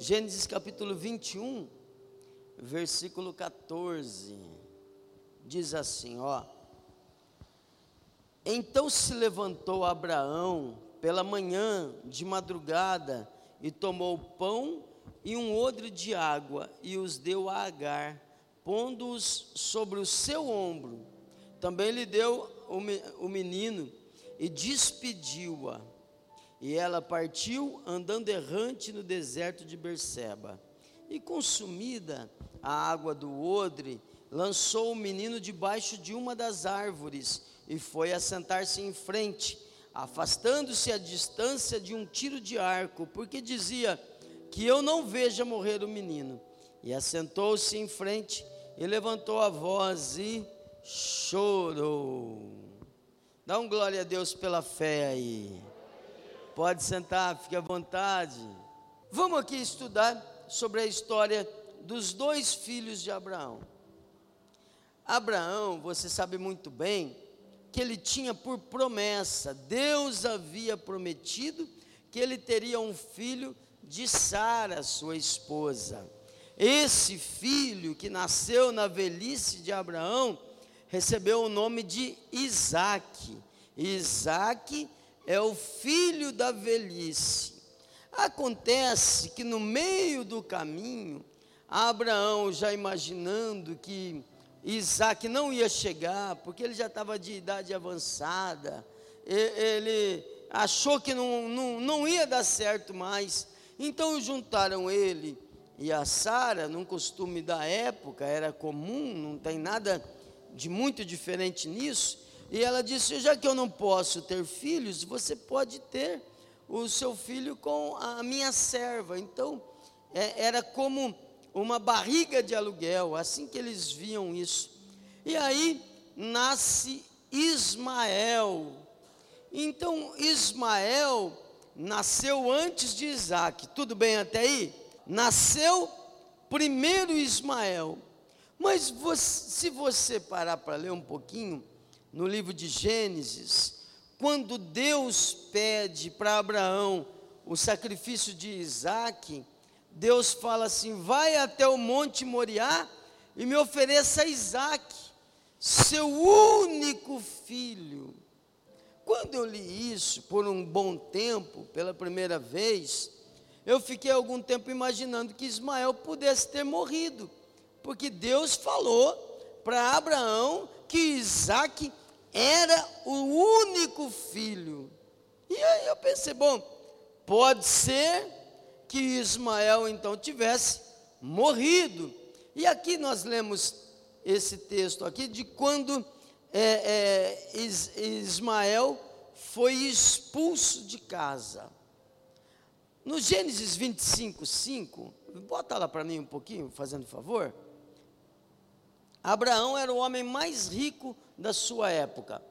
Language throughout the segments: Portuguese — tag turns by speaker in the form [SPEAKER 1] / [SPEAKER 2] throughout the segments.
[SPEAKER 1] Gênesis capítulo 21, versículo 14. Diz assim, ó: Então se levantou Abraão pela manhã de madrugada e tomou pão e um odre de água e os deu a Agar, pondo-os sobre o seu ombro. Também lhe deu o menino e despediu-a. E ela partiu andando errante no deserto de Berseba. E consumida a água do odre, lançou o menino debaixo de uma das árvores e foi assentar-se em frente, afastando-se a distância de um tiro de arco, porque dizia: Que eu não veja morrer o menino. E assentou-se em frente e levantou a voz e chorou. Dá um glória a Deus pela fé aí. Pode sentar, fique à vontade. Vamos aqui estudar sobre a história dos dois filhos de Abraão. Abraão, você sabe muito bem, que ele tinha por promessa, Deus havia prometido que ele teria um filho de Sara, sua esposa. Esse filho que nasceu na velhice de Abraão, recebeu o nome de Isaac. Isaac é o filho da velhice. Acontece que no meio do caminho, Abraão, já imaginando que Isaac não ia chegar, porque ele já estava de idade avançada, ele achou que não, não, não ia dar certo mais, então juntaram ele e a Sara, num costume da época, era comum, não tem nada de muito diferente nisso. E ela disse: Já que eu não posso ter filhos, você pode ter o seu filho com a minha serva. Então, é, era como uma barriga de aluguel, assim que eles viam isso. E aí nasce Ismael. Então, Ismael nasceu antes de Isaac. Tudo bem até aí? Nasceu primeiro Ismael. Mas você, se você parar para ler um pouquinho, no livro de Gênesis, quando Deus pede para Abraão o sacrifício de Isaac, Deus fala assim: vai até o Monte Moriá e me ofereça Isaac, seu único filho. Quando eu li isso por um bom tempo, pela primeira vez, eu fiquei algum tempo imaginando que Ismael pudesse ter morrido porque Deus falou para Abraão que Isaac era o único filho. E aí eu pensei, bom, pode ser que Ismael então tivesse morrido. E aqui nós lemos esse texto aqui de quando é, é, Is, Ismael foi expulso de casa. No Gênesis 25, 5, bota lá para mim um pouquinho, fazendo favor. Abraão era o homem mais rico da sua época.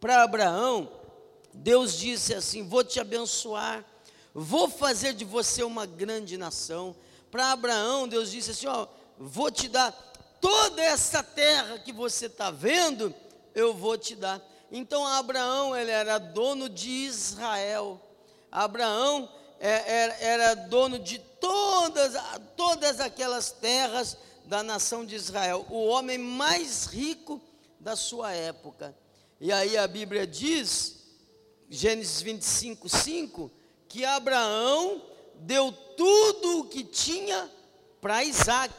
[SPEAKER 1] Para Abraão, Deus disse assim: Vou te abençoar, vou fazer de você uma grande nação. Para Abraão, Deus disse assim: Ó, vou te dar toda essa terra que você está vendo, eu vou te dar. Então Abraão ele era dono de Israel. Abraão era, é, era dono de todas, todas aquelas terras da nação de Israel, o homem mais rico da sua época. E aí a Bíblia diz, Gênesis 25, 5, que Abraão deu tudo o que tinha para Isaac.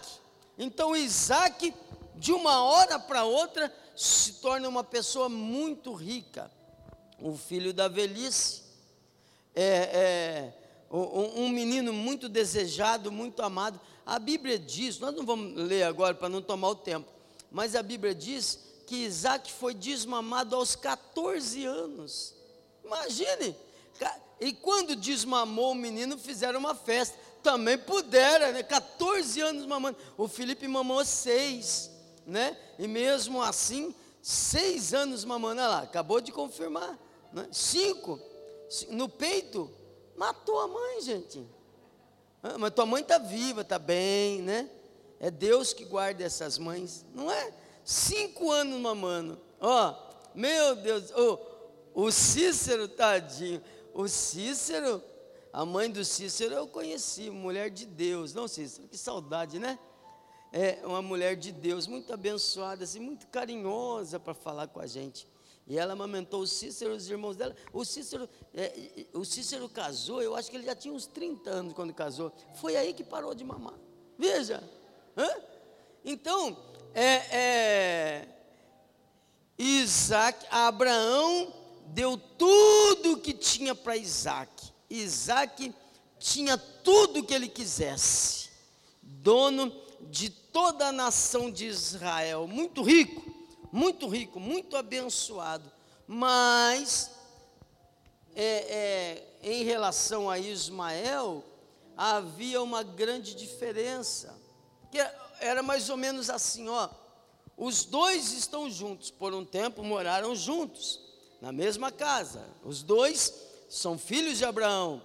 [SPEAKER 1] Então Isaac, de uma hora para outra, se torna uma pessoa muito rica. O filho da velhice, é, é um, um menino muito desejado, muito amado. A Bíblia diz, nós não vamos ler agora para não tomar o tempo, mas a Bíblia diz que Isaac foi desmamado aos 14 anos. Imagine! E quando desmamou o menino, fizeram uma festa. Também puderam, né? 14 anos mamando. O Felipe mamou seis, né? E mesmo assim, seis anos mamando. Olha lá, acabou de confirmar. Né? Cinco. No peito, matou a mãe, gente. Ah, mas tua mãe está viva, está bem, né? É Deus que guarda essas mães, não é? Cinco anos mamando. Ó, oh, meu Deus, oh, o Cícero, tadinho. O Cícero A mãe do Cícero eu conheci, mulher de Deus. Não, Cícero, que saudade, né? É uma mulher de Deus, muito abençoada, assim, muito carinhosa para falar com a gente. E ela amamentou o Cícero, os irmãos dela. O Cícero, é, o Cícero casou, eu acho que ele já tinha uns 30 anos quando casou. Foi aí que parou de mamar. Veja. Hã? Então, é, é, Isaac, Abraão deu tudo o que tinha para Isaac. Isaac tinha tudo o que ele quisesse. Dono de toda a nação de Israel. Muito rico muito rico, muito abençoado, mas é, é, em relação a Ismael, havia uma grande diferença, que era mais ou menos assim, ó, os dois estão juntos, por um tempo moraram juntos, na mesma casa, os dois são filhos de Abraão,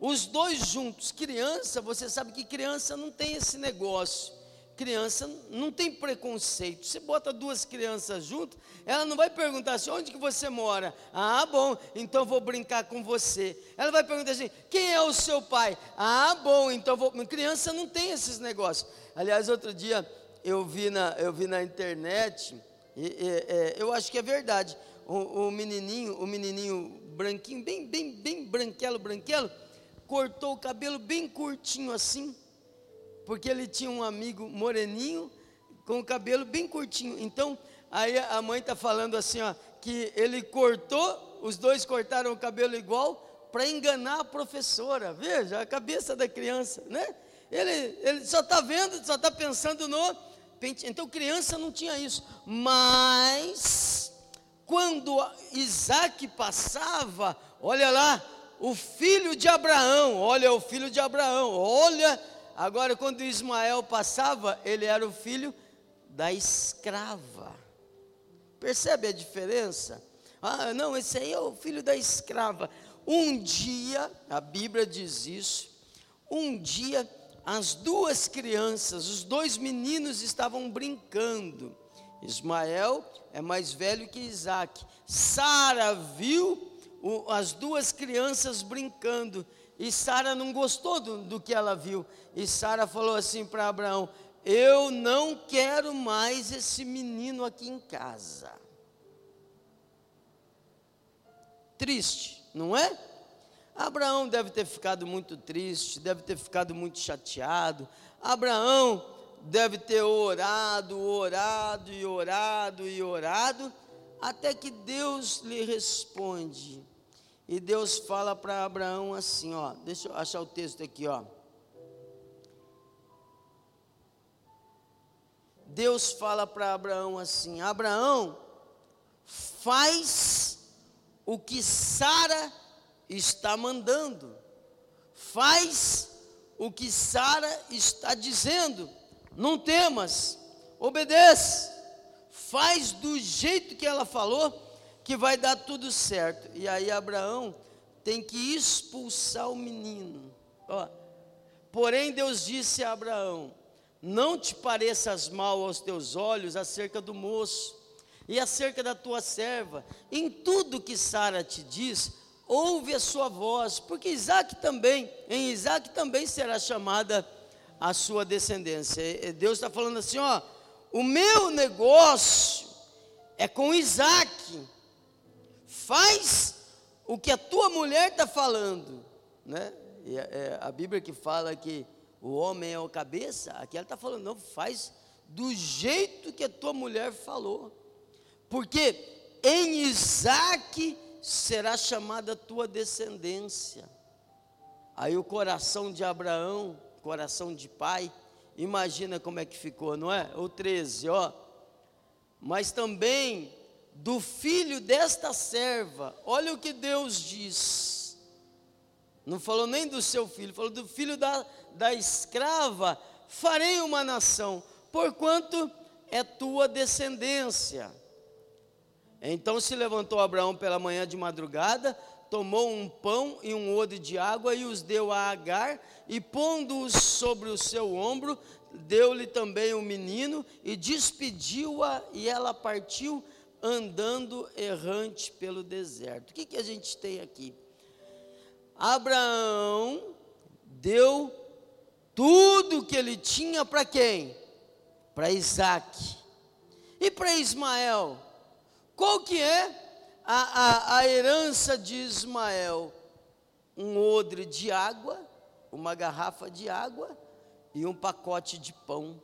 [SPEAKER 1] os dois juntos, criança, você sabe que criança não tem esse negócio, criança não tem preconceito. Você bota duas crianças juntas, ela não vai perguntar assim, onde que você mora? Ah, bom, então vou brincar com você. Ela vai perguntar assim, quem é o seu pai? Ah, bom, então vou. Criança não tem esses negócios. Aliás, outro dia eu vi na, eu vi na internet, e, e, é, eu acho que é verdade. O, o, menininho, o menininho branquinho, bem, bem, bem branquelo, branquelo, cortou o cabelo bem curtinho assim porque ele tinha um amigo moreninho com o cabelo bem curtinho. Então, aí a mãe está falando assim, ó, que ele cortou, os dois cortaram o cabelo igual para enganar a professora. Veja a cabeça da criança, né? Ele, ele só está vendo, só está pensando no pente. Então, criança não tinha isso. Mas quando Isaac passava, olha lá, o filho de Abraão, olha o filho de Abraão, olha Agora, quando Ismael passava, ele era o filho da escrava. Percebe a diferença? Ah, não, esse aí é o filho da escrava. Um dia, a Bíblia diz isso, um dia as duas crianças, os dois meninos estavam brincando. Ismael é mais velho que Isaac. Sara viu o, as duas crianças brincando e Sara não gostou do, do que ela viu. E Sara falou assim para Abraão: Eu não quero mais esse menino aqui em casa. Triste, não é? Abraão deve ter ficado muito triste, deve ter ficado muito chateado. Abraão deve ter orado, orado e orado e orado, até que Deus lhe responde. E Deus fala para Abraão assim, ó, deixa eu achar o texto aqui, ó. Deus fala para Abraão assim: Abraão, faz o que Sara está mandando, faz o que Sara está dizendo, não temas, obedece, faz do jeito que ela falou que vai dar tudo certo. E aí Abraão tem que expulsar o menino. Ó, porém Deus disse a Abraão: Não te pareças mal aos teus olhos acerca do moço e acerca da tua serva. Em tudo que Sara te diz, ouve a sua voz, porque Isaac também, em Isaac também será chamada a sua descendência. Deus está falando assim: ó, o meu negócio é com Isaac faz o que a tua mulher está falando, né? E é, é a Bíblia que fala que o homem é o cabeça, aqui ela está falando, não, faz do jeito que a tua mulher falou, porque em Isaac será chamada a tua descendência. Aí o coração de Abraão, coração de pai, imagina como é que ficou, não é? O 13, ó. Mas também do filho desta serva. Olha o que Deus diz. Não falou nem do seu filho, falou do filho da, da escrava. Farei uma nação, porquanto é tua descendência. Então se levantou Abraão pela manhã de madrugada, tomou um pão e um odre de água e os deu a Agar, e pondo-os sobre o seu ombro, deu-lhe também o um menino e despediu-a, e ela partiu andando errante pelo deserto. O que, que a gente tem aqui? Abraão deu tudo que ele tinha para quem? Para Isaac. E para Ismael? Qual que é a, a, a herança de Ismael? Um odre de água, uma garrafa de água e um pacote de pão,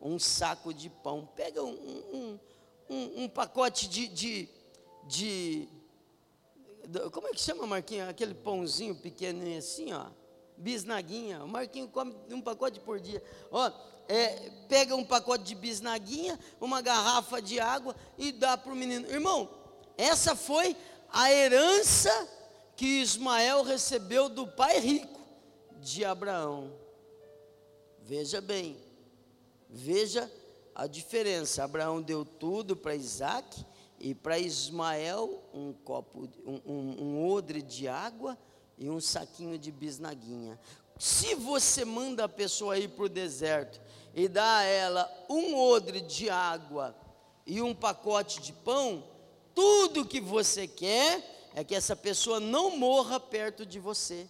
[SPEAKER 1] um saco de pão. Pega um, um, um, um pacote de, de, de, Como é que chama, Marquinhos? Aquele pãozinho pequenininho assim, ó. Bisnaguinha. O Marquinho come um pacote por dia. Ó, é, pega um pacote de bisnaguinha, uma garrafa de água e dá para o menino. Irmão, essa foi a herança que Ismael recebeu do pai rico de Abraão. Veja bem, veja a diferença. Abraão deu tudo para Isaac e para Ismael um copo, um, um, um odre de água e um saquinho de bisnaguinha. Se você manda a pessoa ir para o deserto e dá a ela um odre de água e um pacote de pão, tudo que você quer é que essa pessoa não morra perto de você.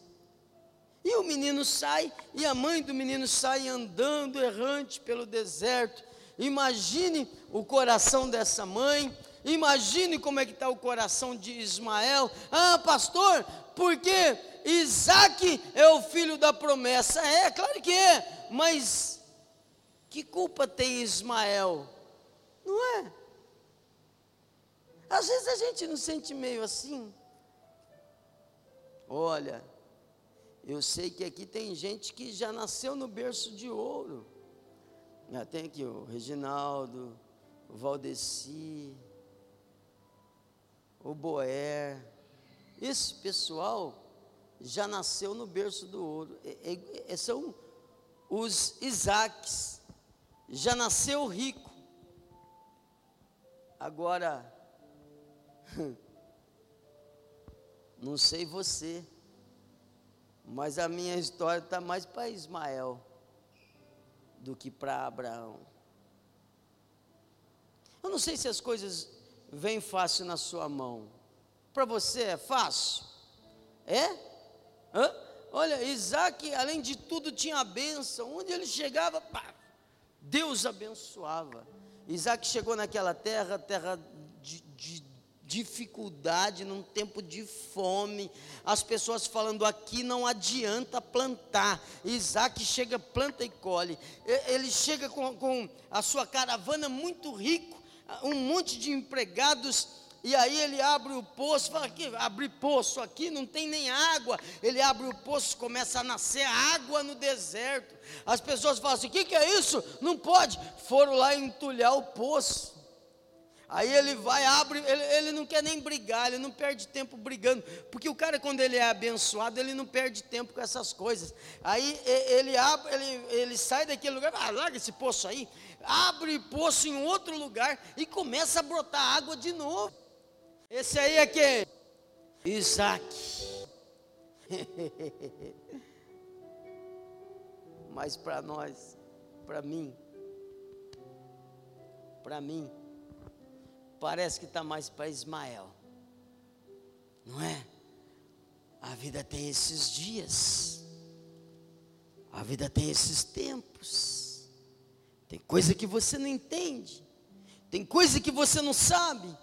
[SPEAKER 1] E o menino sai, e a mãe do menino sai andando errante pelo deserto. Imagine o coração dessa mãe, imagine como é que está o coração de Ismael. Ah, pastor, porque Isaac é o filho da promessa. É, claro que é, mas que culpa tem Ismael? Não é? Às vezes a gente não sente meio assim. Olha, eu sei que aqui tem gente que já nasceu no berço de ouro. Já tem aqui o Reginaldo, o Valdeci, o Boer. Esse pessoal já nasceu no berço do ouro. É, é, é são os Isaques. Já nasceu rico. Agora, não sei você mas a minha história está mais para Ismael do que para Abraão. Eu não sei se as coisas vêm fácil na sua mão. Para você é fácil? É? Hã? Olha, Isaac, além de tudo, tinha a bênção. Onde ele chegava, pá, Deus abençoava. Isaac chegou naquela terra, terra de, de dificuldade, num tempo de fome, as pessoas falando aqui não adianta plantar. Isaac chega, planta e colhe. Ele chega com, com a sua caravana muito rico, um monte de empregados. E aí ele abre o poço, fala que abre poço aqui, não tem nem água. Ele abre o poço, começa a nascer água no deserto. As pessoas falam assim: o que, que é isso? Não pode. Foram lá entulhar o poço. Aí ele vai, abre, ele, ele, não quer nem brigar, ele não perde tempo brigando, porque o cara, quando ele é abençoado, ele não perde tempo com essas coisas. Aí ele abre, ele, ele sai daquele lugar, ah, larga esse poço aí, abre poço em outro lugar e começa a brotar água de novo. Esse aí é quem? Isaac. Mas para nós, para mim, para mim, parece que está mais para Ismael, não é? A vida tem esses dias, a vida tem esses tempos, tem coisa que você não entende, tem coisa que você não sabe,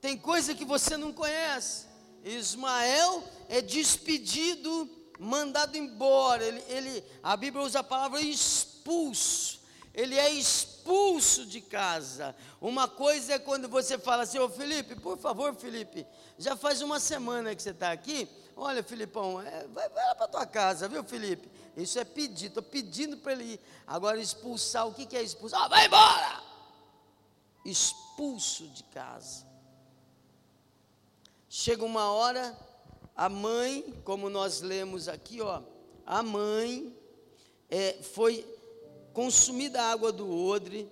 [SPEAKER 1] tem coisa que você não conhece. Ismael é despedido, mandado embora. Ele, ele, a Bíblia usa a palavra expulso. Ele é expulso expulso de casa. Uma coisa é quando você fala assim, ô Felipe, por favor, Felipe, já faz uma semana que você está aqui. Olha, Filipão, é, vai, vai lá para tua casa, viu, Felipe? Isso é pedir, estou pedindo para ele ir. Agora, expulsar, o que, que é expulsar? Ah, vai embora! Expulso de casa. Chega uma hora, a mãe, como nós lemos aqui, ó, a mãe é, foi consumida a água do odre,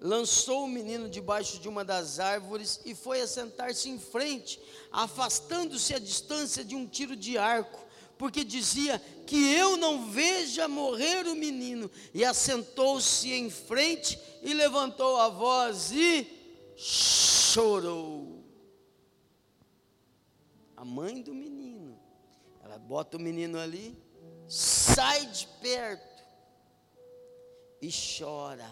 [SPEAKER 1] lançou o menino debaixo de uma das árvores e foi assentar-se em frente, afastando-se a distância de um tiro de arco, porque dizia que eu não veja morrer o menino. E assentou-se em frente e levantou a voz e chorou. A mãe do menino bota o menino ali, sai de perto e chora.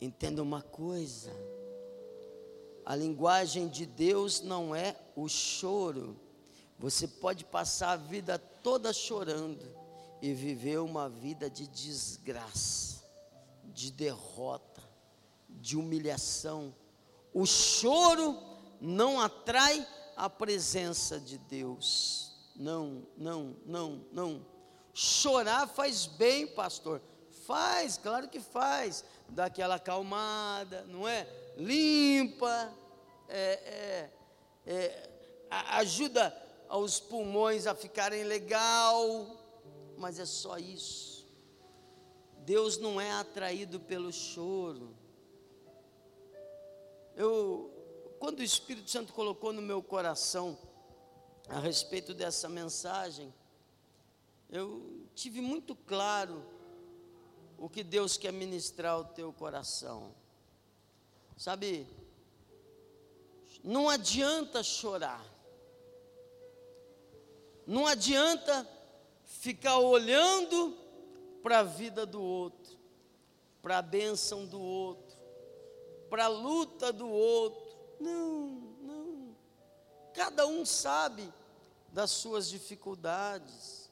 [SPEAKER 1] Entenda uma coisa: a linguagem de Deus não é o choro. Você pode passar a vida toda chorando e viver uma vida de desgraça, de derrota, de humilhação. O choro não atrai a presença de Deus. Não, não, não, não. Chorar faz bem, pastor. Faz, claro que faz. Dá aquela acalmada, não é? Limpa, é, é, é, ajuda os pulmões a ficarem legal, mas é só isso. Deus não é atraído pelo choro. Eu, quando o Espírito Santo colocou no meu coração a respeito dessa mensagem, eu tive muito claro o que Deus quer ministrar ao teu coração. Sabe, não adianta chorar, não adianta ficar olhando para a vida do outro, para a bênção do outro, para a luta do outro. Não, não. Cada um sabe das suas dificuldades.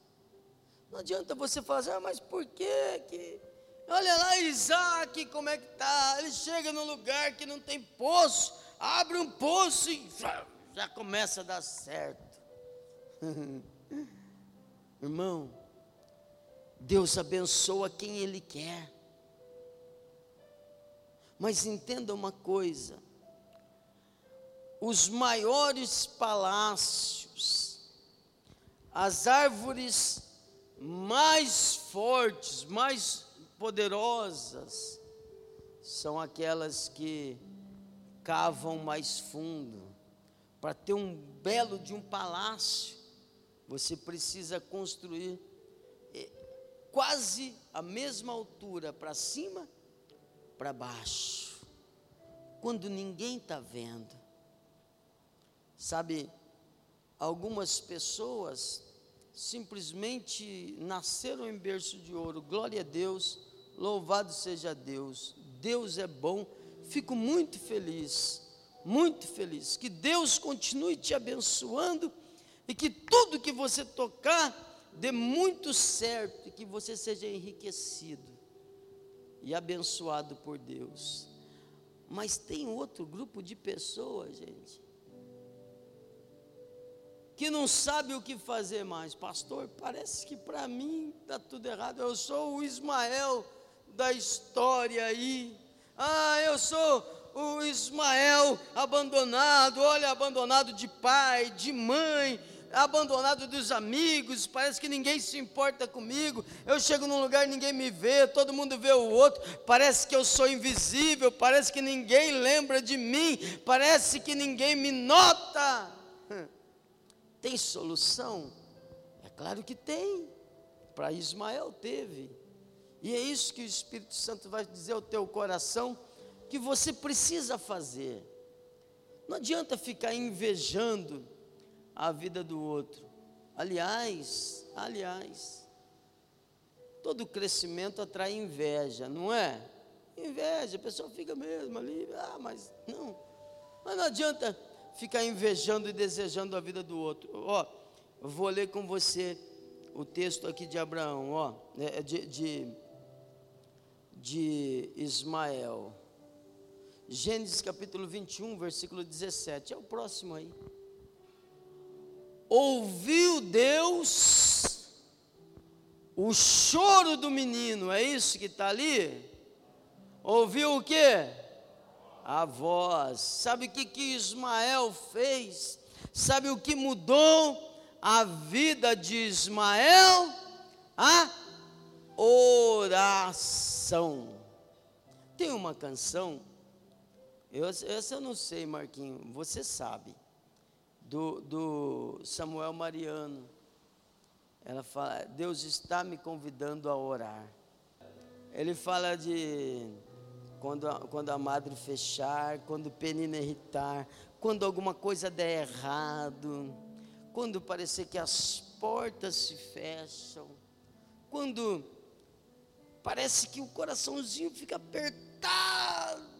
[SPEAKER 1] Não adianta você fazer, ah, mas por que que Olha lá Isaac, como é que está? Ele chega num lugar que não tem poço, abre um poço e já começa a dar certo. Irmão, Deus abençoa quem Ele quer. Mas entenda uma coisa: os maiores palácios, as árvores mais fortes, mais poderosas são aquelas que cavam mais fundo. Para ter um belo de um palácio, você precisa construir eh, quase a mesma altura para cima, para baixo, quando ninguém está vendo. Sabe, algumas pessoas simplesmente nasceram em berço de ouro, glória a Deus, Louvado seja Deus. Deus é bom. Fico muito feliz, muito feliz. Que Deus continue te abençoando e que tudo que você tocar dê muito certo e que você seja enriquecido e abençoado por Deus. Mas tem outro grupo de pessoas, gente, que não sabe o que fazer mais. Pastor, parece que para mim está tudo errado. Eu sou o Ismael da história aí. Ah, eu sou o Ismael abandonado, olha, abandonado de pai, de mãe, abandonado dos amigos, parece que ninguém se importa comigo. Eu chego num lugar e ninguém me vê, todo mundo vê o outro, parece que eu sou invisível, parece que ninguém lembra de mim, parece que ninguém me nota. Tem solução? É claro que tem. Para Ismael teve. E é isso que o Espírito Santo vai dizer ao teu coração que você precisa fazer. Não adianta ficar invejando a vida do outro. Aliás, aliás, todo crescimento atrai inveja, não é? Inveja, a pessoa fica mesmo ali, ah, mas não. Mas não adianta ficar invejando e desejando a vida do outro. Ó, vou ler com você o texto aqui de Abraão, ó, é, de, de de Ismael. Gênesis capítulo 21, versículo 17. É o próximo aí. Ouviu Deus o choro do menino, é isso que está ali? Ouviu o que? A voz. Sabe o que, que Ismael fez? Sabe o que mudou a vida de Ismael? A oração. Tem uma canção, eu, essa eu não sei, Marquinho, você sabe, do, do Samuel Mariano. Ela fala: Deus está me convidando a orar. Ele fala de quando a, quando a madre fechar, quando Penina irritar, quando alguma coisa der errado, quando parecer que as portas se fecham, quando parece que o coraçãozinho fica apertado,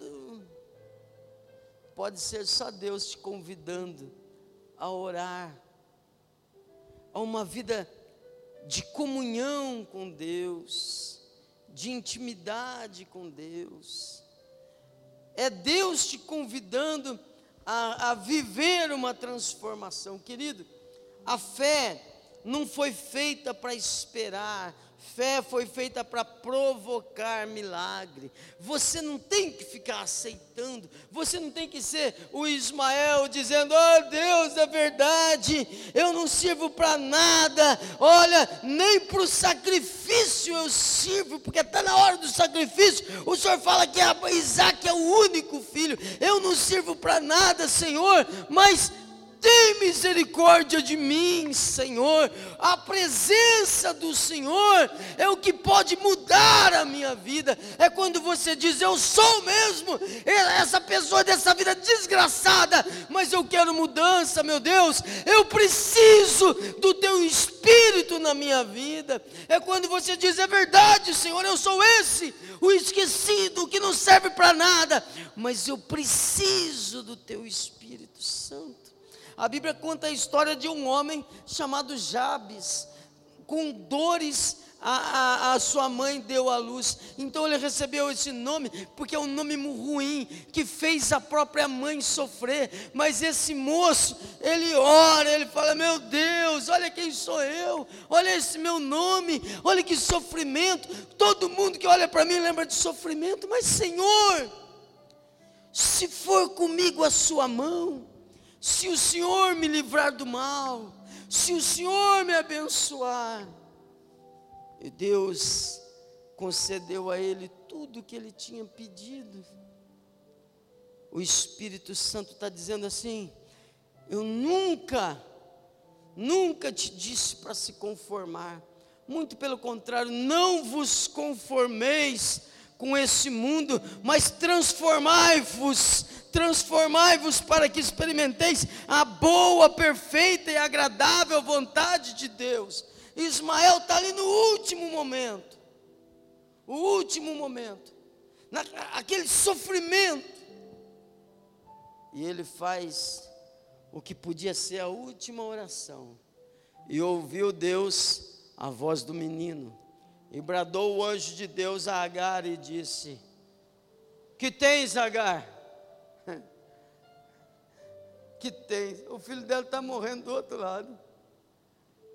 [SPEAKER 1] pode ser só Deus te convidando a orar, a uma vida de comunhão com Deus, de intimidade com Deus. É Deus te convidando a, a viver uma transformação, querido. A fé não foi feita para esperar, Fé foi feita para provocar milagre. Você não tem que ficar aceitando. Você não tem que ser o Ismael dizendo: "Oh, Deus, é verdade. Eu não sirvo para nada. Olha, nem para o sacrifício eu sirvo, porque está na hora do sacrifício. O Senhor fala que Isaac é o único filho. Eu não sirvo para nada, Senhor, mas tem misericórdia de mim, Senhor. A presença do Senhor é o que pode mudar a minha vida. É quando você diz: Eu sou mesmo essa pessoa dessa vida desgraçada, mas eu quero mudança, meu Deus. Eu preciso do Teu Espírito na minha vida. É quando você diz: É verdade, Senhor, eu sou esse, o esquecido, que não serve para nada, mas eu preciso do Teu Espírito Santo. A Bíblia conta a história de um homem chamado Jabes, com dores a, a, a, sua mãe deu à luz. Então ele recebeu esse nome, porque é um nome ruim, que fez a própria mãe sofrer. Mas esse moço, ele ora, ele fala: Meu Deus, olha quem sou eu, olha esse meu nome, olha que sofrimento. Todo mundo que olha para mim lembra de sofrimento, mas Senhor, se for comigo a sua mão, se o Senhor me livrar do mal, se o Senhor me abençoar. E Deus concedeu a ele tudo o que ele tinha pedido. O Espírito Santo está dizendo assim: Eu nunca, nunca te disse para se conformar. Muito pelo contrário, não vos conformeis com esse mundo, mas transformai-vos transformai-vos para que experimenteis a boa, perfeita e agradável vontade de Deus. Ismael está ali no último momento, o último momento, na, aquele sofrimento, e ele faz o que podia ser a última oração, e ouviu Deus a voz do menino, e bradou o anjo de Deus a Agar e disse: Que tens, Agar? que tem. O filho dela está morrendo do outro lado.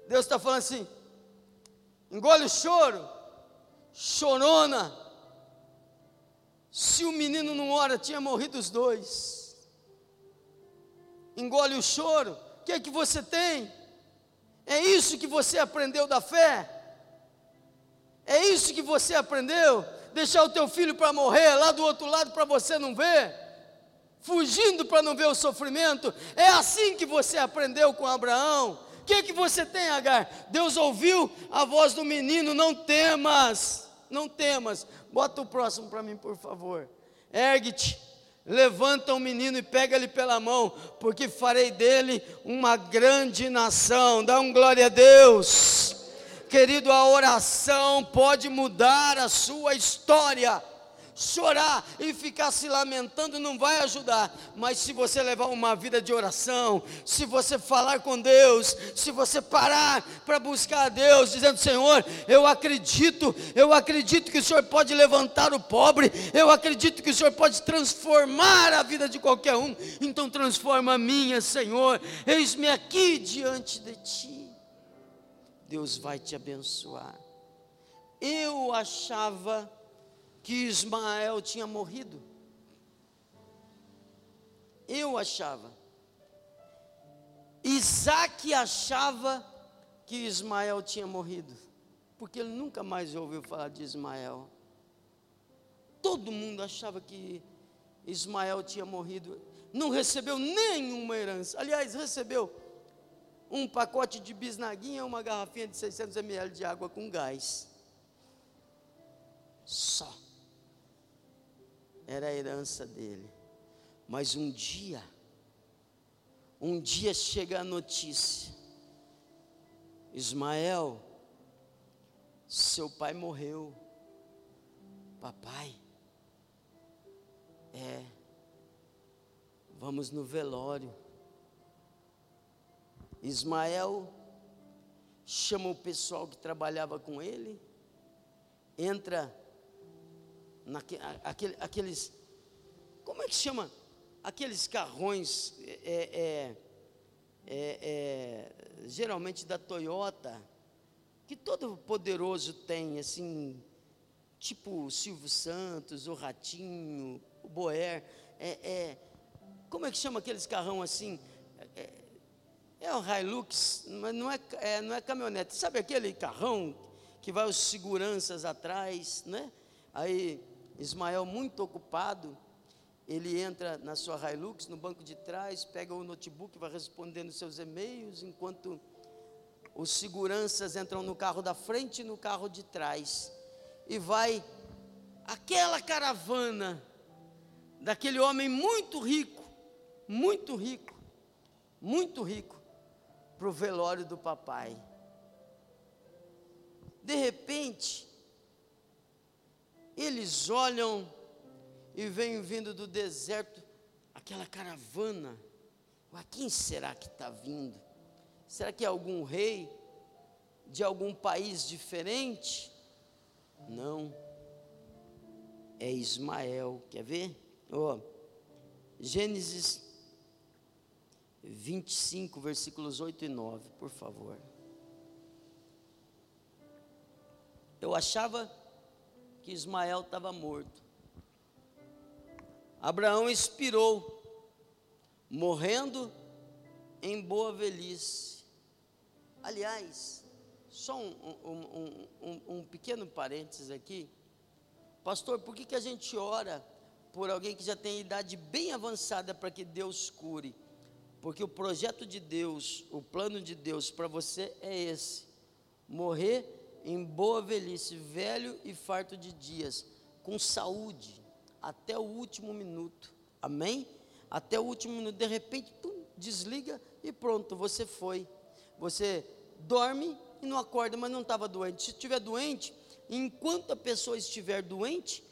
[SPEAKER 1] Deus está falando assim: engole o choro, chorona. Se o menino não ora, tinha morrido os dois. Engole o choro. O que é que você tem? É isso que você aprendeu da fé? É isso que você aprendeu? Deixar o teu filho para morrer lá do outro lado para você não ver? fugindo para não ver o sofrimento. É assim que você aprendeu com Abraão. O que, que você tem, Agar? Deus ouviu a voz do menino, não temas, não temas. Bota o próximo para mim, por favor. Ergue-te, levanta o menino e pega-lhe pela mão, porque farei dele uma grande nação. Dá um glória a Deus. Querido, a oração pode mudar a sua história chorar e ficar se lamentando não vai ajudar. Mas se você levar uma vida de oração, se você falar com Deus, se você parar para buscar a Deus, dizendo: Senhor, eu acredito, eu acredito que o Senhor pode levantar o pobre, eu acredito que o Senhor pode transformar a vida de qualquer um, então transforma a minha, Senhor. Eis-me aqui diante de Ti. Deus vai te abençoar. Eu achava que Ismael tinha morrido. Eu achava. Isaac achava que Ismael tinha morrido, porque ele nunca mais ouviu falar de Ismael. Todo mundo achava que Ismael tinha morrido, não recebeu nenhuma herança. Aliás, recebeu um pacote de bisnaguinha, uma garrafinha de 600 ml de água com gás. Só era a herança dele. Mas um dia, um dia chega a notícia Ismael, seu pai morreu. Papai, é, vamos no velório. Ismael chama o pessoal que trabalhava com ele, entra naquele, aquele, aqueles, como é que chama? Aqueles carrões, é, é, é, é, geralmente da Toyota, que todo poderoso tem, assim, tipo o Silvio Santos, o Ratinho, o Boer, é, é, como é que chama aqueles carrão assim? É, o Hilux, mas não é, é, não é caminhonete. Sabe aquele carrão que vai os seguranças atrás, né? Aí Ismael, muito ocupado, ele entra na sua Hilux, no banco de trás, pega o notebook, vai respondendo seus e-mails, enquanto os seguranças entram no carro da frente e no carro de trás. E vai aquela caravana daquele homem muito rico, muito rico, muito rico, para o velório do papai. De repente, eles olham e vem vindo do deserto aquela caravana. A quem será que está vindo? Será que é algum rei de algum país diferente? Não. É Ismael. Quer ver? Oh, Gênesis 25, versículos 8 e 9, por favor. Eu achava que Ismael estava morto. Abraão expirou, morrendo em boa velhice. Aliás, só um, um, um, um, pequeno parênteses aqui. Pastor, por que, que a gente ora por alguém que já tem idade bem avançada para que Deus cure? Porque o projeto de Deus, o plano de Deus para você é esse: morrer em boa velhice, velho e farto de dias, com saúde, até o último minuto. Amém? Até o último minuto, de repente, pum, desliga e pronto, você foi. Você dorme e não acorda, mas não estava doente. Se estiver doente, enquanto a pessoa estiver doente,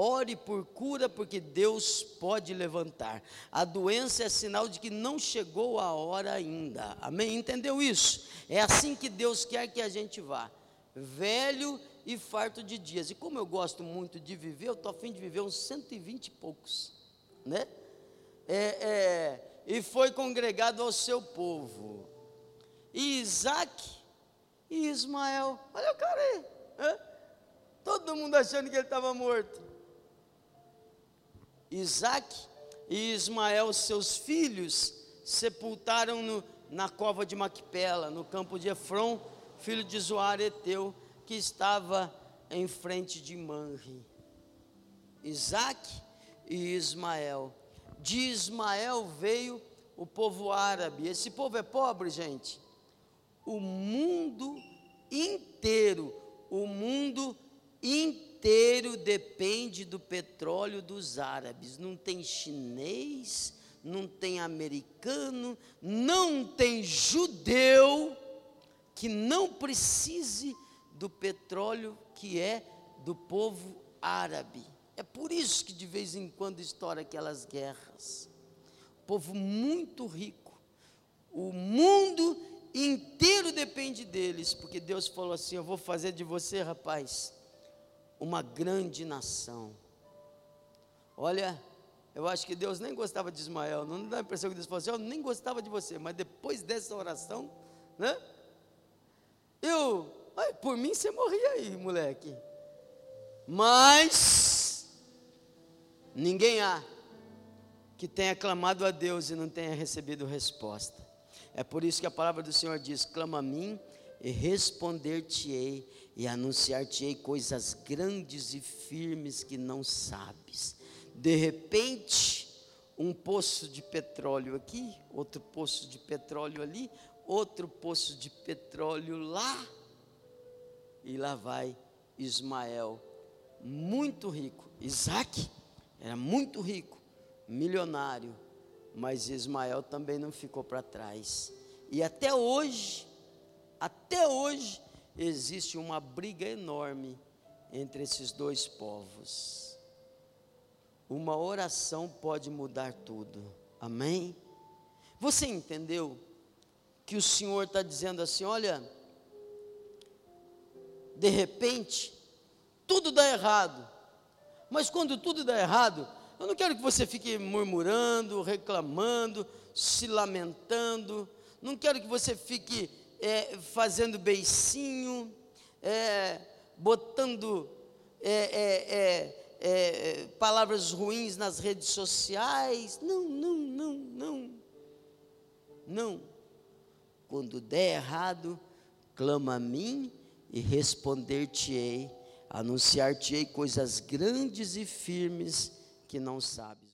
[SPEAKER 1] Ore por cura, porque Deus pode levantar. A doença é sinal de que não chegou a hora ainda. Amém? Entendeu isso? É assim que Deus quer que a gente vá. Velho e farto de dias. E como eu gosto muito de viver, eu estou a fim de viver uns 120 e poucos. Né? É, é, e foi congregado ao seu povo. E Isaac e Ismael. Olha o cara aí. Né? Todo mundo achando que ele estava morto. Isaac e Ismael, seus filhos, sepultaram-no na cova de Maquipela, no campo de Efron, filho de Zoar Eteu, que estava em frente de Manre. Isaac e Ismael. De Ismael veio o povo árabe. Esse povo é pobre, gente. O mundo inteiro, o mundo inteiro inteiro depende do petróleo dos árabes. Não tem chinês, não tem americano, não tem judeu que não precise do petróleo que é do povo árabe. É por isso que de vez em quando estoura aquelas guerras. Povo muito rico. O mundo inteiro depende deles, porque Deus falou assim: Eu vou fazer de você, rapaz, uma grande nação. Olha, eu acho que Deus nem gostava de Ismael, não dá a impressão que Deus falou assim: Eu nem gostava de você, mas depois dessa oração, né? Eu, ai, por mim você morria aí, moleque. Mas, ninguém há que tenha clamado a Deus e não tenha recebido resposta. É por isso que a palavra do Senhor diz: clama a mim e responder-te-ei e anunciar-te-ei coisas grandes e firmes que não sabes. De repente, um poço de petróleo aqui, outro poço de petróleo ali, outro poço de petróleo lá, e lá vai Ismael, muito rico. Isaac era muito rico, milionário, mas Ismael também não ficou para trás. E até hoje, até hoje existe uma briga enorme entre esses dois povos. Uma oração pode mudar tudo. Amém? Você entendeu que o Senhor está dizendo assim: olha, de repente, tudo dá errado, mas quando tudo dá errado, eu não quero que você fique murmurando, reclamando, se lamentando, não quero que você fique é, fazendo beicinho, é, botando é, é, é é, palavras ruins nas redes sociais. Não, não, não, não. Não. Quando der errado, clama a mim e responder-te-ei, anunciar-te-ei coisas grandes e firmes que não sabes.